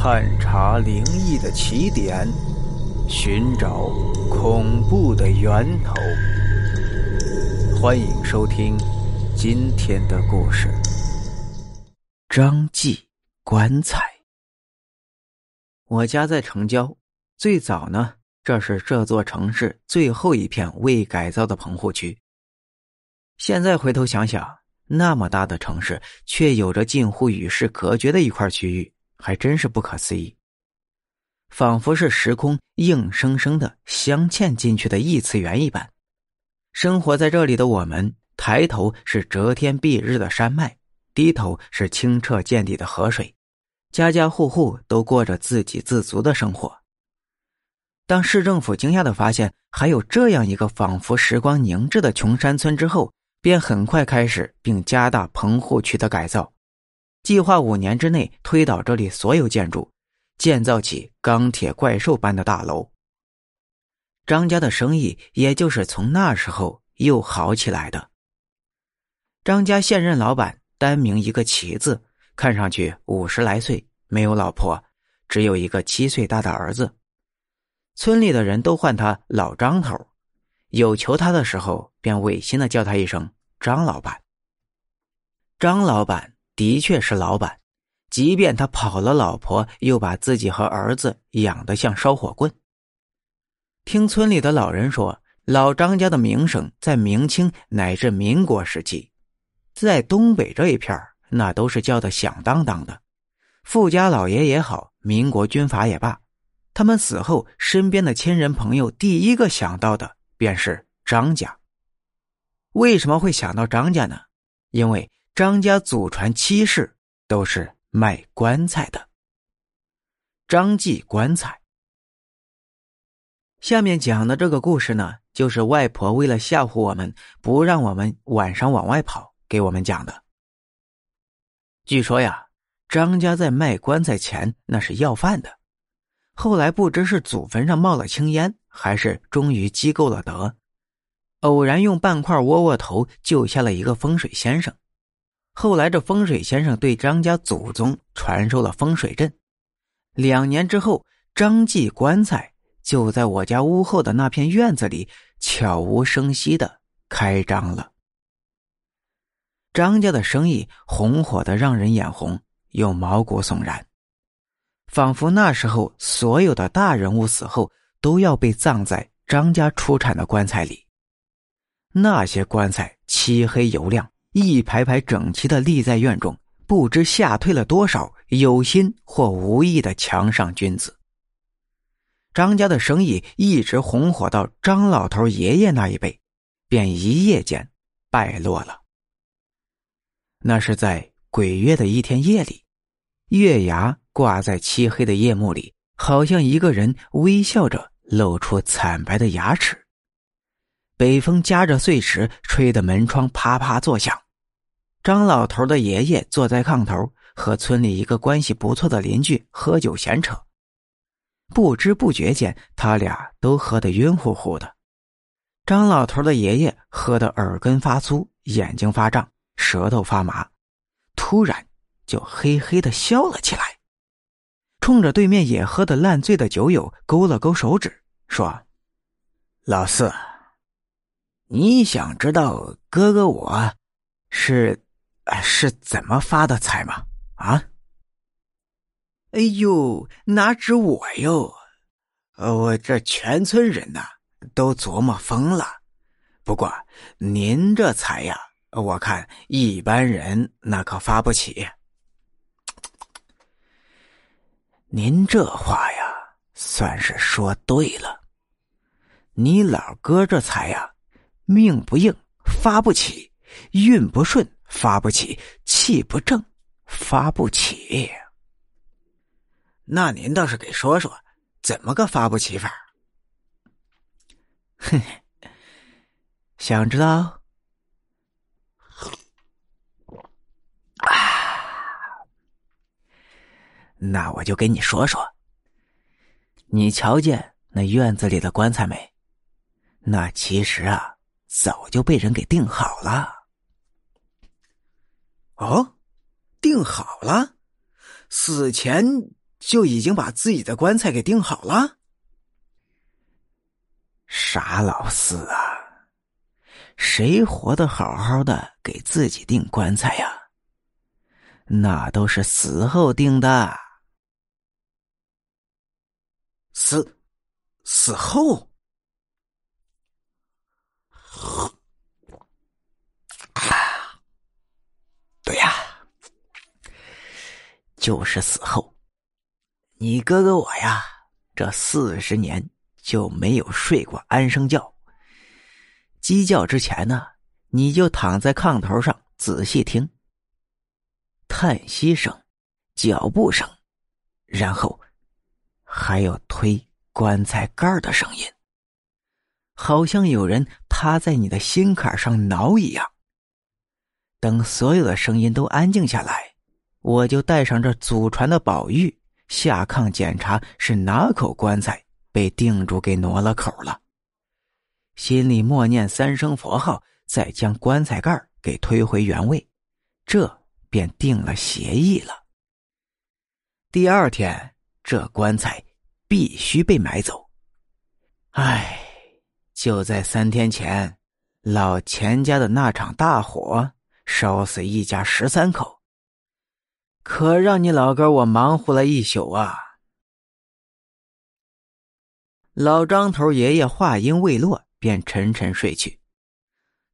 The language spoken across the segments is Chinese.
探查灵异的起点，寻找恐怖的源头。欢迎收听今天的故事：张记棺材。我家在城郊，最早呢，这是这座城市最后一片未改造的棚户区。现在回头想想，那么大的城市，却有着近乎与世隔绝的一块区域，还真是不可思议。仿佛是时空硬生生的镶嵌进去的异次元一般。生活在这里的我们，抬头是遮天蔽日的山脉，低头是清澈见底的河水，家家户户都过着自给自足的生活。当市政府惊讶的发现还有这样一个仿佛时光凝滞的穷山村之后，便很快开始并加大棚户区的改造，计划五年之内推倒这里所有建筑，建造起钢铁怪兽般的大楼。张家的生意也就是从那时候又好起来的。张家现任老板单名一个齐字，看上去五十来岁，没有老婆，只有一个七岁大的儿子。村里的人都唤他老张头。有求他的时候，便违心的叫他一声张老板。张老板的确是老板，即便他跑了老婆，又把自己和儿子养得像烧火棍。听村里的老人说，老张家的名声在明清乃至民国时期，在东北这一片那都是叫的响当当的。富家老爷也好，民国军阀也罢，他们死后，身边的亲人朋友第一个想到的。便是张家。为什么会想到张家呢？因为张家祖传七世都是卖棺材的。张记棺材。下面讲的这个故事呢，就是外婆为了吓唬我们，不让我们晚上往外跑，给我们讲的。据说呀，张家在卖棺材前那是要饭的，后来不知是祖坟上冒了青烟。还是终于积够了德，偶然用半块窝窝头救下了一个风水先生。后来这风水先生对张家祖宗传授了风水阵。两年之后，张记棺材就在我家屋后的那片院子里悄无声息的开张了。张家的生意红火的让人眼红又毛骨悚然，仿佛那时候所有的大人物死后。都要被葬在张家出产的棺材里。那些棺材漆黑油亮，一排排整齐的立在院中，不知吓退了多少有心或无意的墙上君子。张家的生意一直红火到张老头爷爷那一辈，便一夜间败落了。那是在鬼月的一天夜里，月牙挂在漆黑的夜幕里。好像一个人微笑着露出惨白的牙齿。北风夹着碎石，吹得门窗啪啪作响。张老头的爷爷坐在炕头，和村里一个关系不错的邻居喝酒闲扯。不知不觉间，他俩都喝得晕乎乎的。张老头的爷爷喝得耳根发粗，眼睛发胀，舌头发麻，突然就嘿嘿的笑了起来。冲着对面也喝得烂醉的酒友勾了勾手指，说：“老四，你想知道哥哥我是是怎么发的财吗？啊？哎呦，哪止我哟，我这全村人呐都琢磨疯了。不过您这财呀，我看一般人那可发不起。”您这话呀，算是说对了。你老哥这财呀，命不硬，发不起；运不顺，发不起；气不正，发不起。那您倒是给说说，怎么个发不起法？嘿嘿，想知道？啊 那我就跟你说说。你瞧见那院子里的棺材没？那其实啊，早就被人给定好了。哦，定好了，死前就已经把自己的棺材给定好了？傻老四啊！谁活得好好的给自己定棺材呀？那都是死后定的。死，死后。对呀，就是死后。你哥哥我呀，这四十年就没有睡过安生觉。鸡叫之前呢，你就躺在炕头上仔细听，叹息声、脚步声，然后还有推棺材盖的声音，好像有人趴在你的心坎上挠一样。等所有的声音都安静下来，我就带上这祖传的宝玉下炕检查是哪口棺材被定主给挪了口了，心里默念三声佛号，再将棺材盖给推回原位，这便定了协议了。第二天，这棺材必须被买走。唉，就在三天前，老钱家的那场大火。烧死一家十三口，可让你老哥我忙活了一宿啊！老张头爷爷话音未落，便沉沉睡去。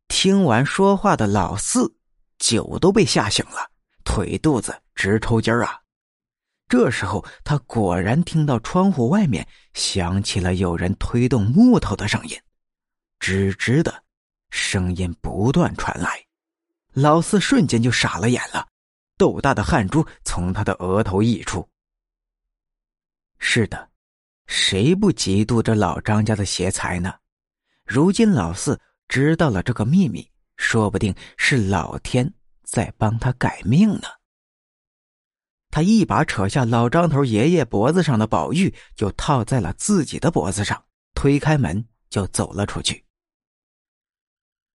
听完说话的老四，酒都被吓醒了，腿肚子直抽筋儿啊！这时候，他果然听到窗户外面响起了有人推动木头的声音，吱吱的声音不断传来。老四瞬间就傻了眼了，豆大的汗珠从他的额头溢出。是的，谁不嫉妒这老张家的邪财呢？如今老四知道了这个秘密，说不定是老天在帮他改命呢。他一把扯下老张头爷爷脖子上的宝玉，就套在了自己的脖子上，推开门就走了出去。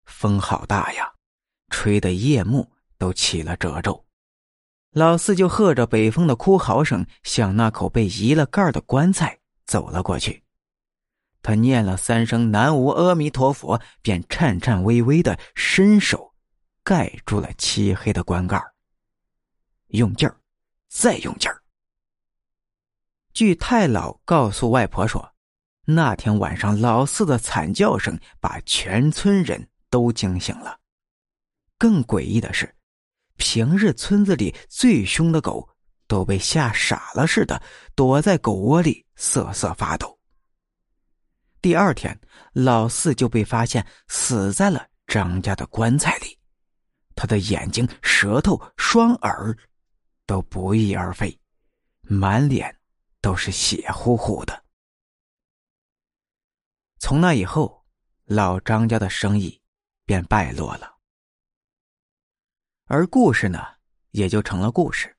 风好大呀！吹得夜幕都起了褶皱，老四就和着北风的哭嚎声，向那口被移了盖的棺材走了过去。他念了三声“南无阿弥陀佛”，便颤颤巍巍的伸手盖住了漆黑的棺盖用劲儿，再用劲儿。据太姥告诉外婆说，那天晚上老四的惨叫声把全村人都惊醒了。更诡异的是，平日村子里最凶的狗都被吓傻了似的，躲在狗窝里瑟瑟发抖。第二天，老四就被发现死在了张家的棺材里，他的眼睛、舌头、双耳都不翼而飞，满脸都是血乎乎的。从那以后，老张家的生意便败落了。而故事呢，也就成了故事。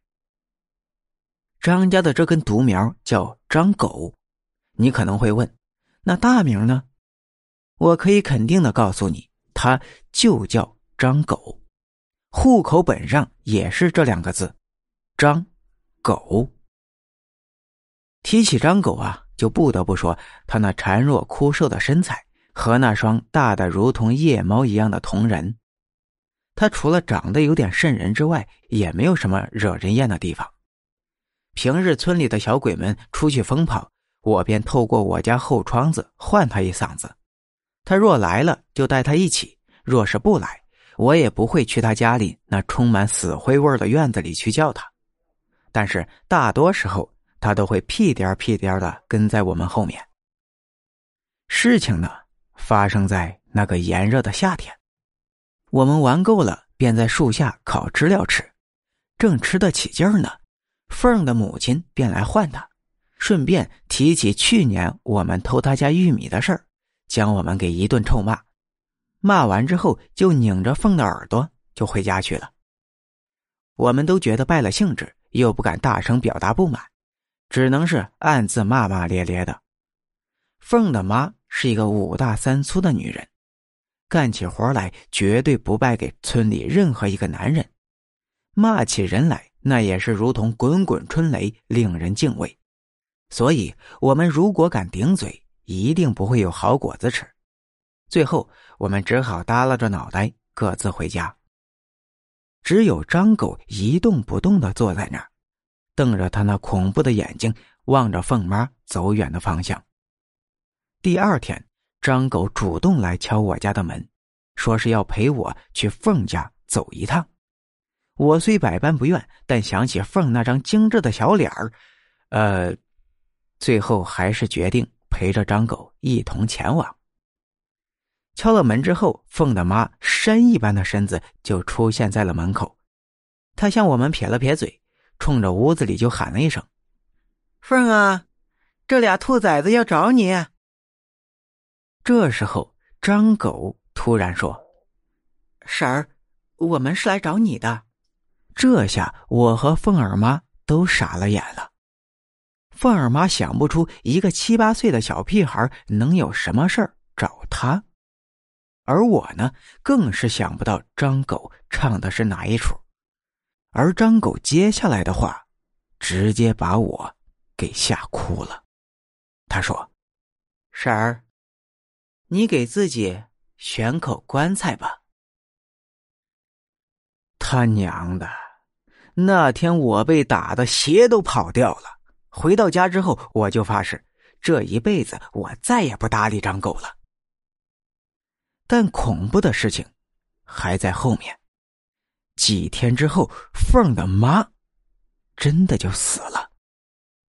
张家的这根独苗叫张狗，你可能会问，那大名呢？我可以肯定的告诉你，他就叫张狗，户口本上也是这两个字，张狗。提起张狗啊，就不得不说他那孱弱枯瘦的身材和那双大的如同夜猫一样的瞳仁。他除了长得有点瘆人之外，也没有什么惹人厌的地方。平日村里的小鬼们出去疯跑，我便透过我家后窗子唤他一嗓子。他若来了，就带他一起；若是不来，我也不会去他家里那充满死灰味的院子里去叫他。但是大多时候，他都会屁颠屁颠的跟在我们后面。事情呢，发生在那个炎热的夏天。我们玩够了，便在树下烤知了吃，正吃得起劲儿呢。凤儿的母亲便来唤他，顺便提起去年我们偷他家玉米的事儿，将我们给一顿臭骂。骂完之后，就拧着凤的耳朵就回家去了。我们都觉得败了兴致，又不敢大声表达不满，只能是暗自骂骂咧咧的。凤的妈是一个五大三粗的女人。干起活来绝对不败给村里任何一个男人，骂起人来那也是如同滚滚春雷，令人敬畏。所以，我们如果敢顶嘴，一定不会有好果子吃。最后，我们只好耷拉着脑袋各自回家。只有张狗一动不动的坐在那儿，瞪着他那恐怖的眼睛，望着凤妈走远的方向。第二天，张狗主动来敲我家的门，说是要陪我去凤家走一趟。我虽百般不愿，但想起凤那张精致的小脸儿，呃，最后还是决定陪着张狗一同前往。敲了门之后，凤的妈山一般的身子就出现在了门口。她向我们撇了撇嘴，冲着屋子里就喊了一声：“凤啊，这俩兔崽子要找你。”这时候，张狗突然说：“婶儿，我们是来找你的。”这下我和凤儿妈都傻了眼了。凤儿妈想不出一个七八岁的小屁孩能有什么事儿找他，而我呢，更是想不到张狗唱的是哪一出。而张狗接下来的话，直接把我给吓哭了。他说：“婶儿，你给自己选口棺材吧。”他娘的！那天我被打的鞋都跑掉了。回到家之后，我就发誓，这一辈子我再也不搭理张狗了。但恐怖的事情还在后面。几天之后，凤的妈真的就死了。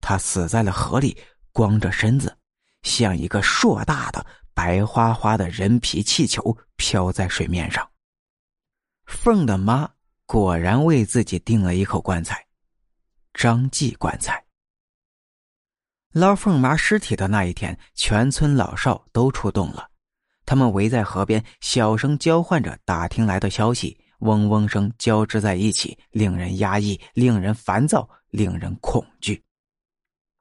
她死在了河里，光着身子，像一个硕大的白花花的人皮气球飘在水面上。凤的妈。果然为自己订了一口棺材，张记棺材。捞凤麻尸体的那一天，全村老少都出动了，他们围在河边，小声交换着打听来的消息，嗡嗡声交织在一起，令人压抑，令人烦躁，令人恐惧。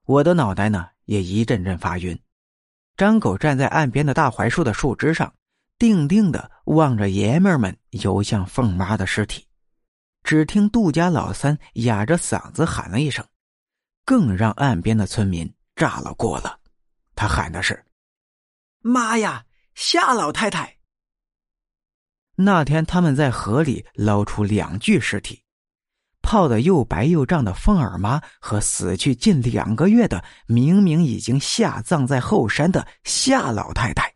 我的脑袋呢，也一阵阵发晕。张狗站在岸边的大槐树的树枝上，定定的望着爷们们游向凤妈的尸体。只听杜家老三哑着嗓子喊了一声，更让岸边的村民炸了锅了。他喊的是：“妈呀，夏老太太！”那天他们在河里捞出两具尸体，泡的又白又胀的凤儿妈和死去近两个月的明明已经下葬在后山的夏老太太，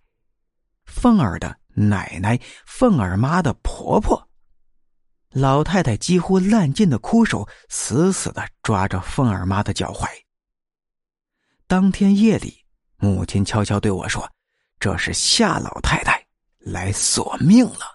凤儿的奶奶，凤儿妈的婆婆。老太太几乎烂尽的枯手，死死的抓着凤儿妈的脚踝。当天夜里，母亲悄悄对我说：“这是夏老太太来索命了。”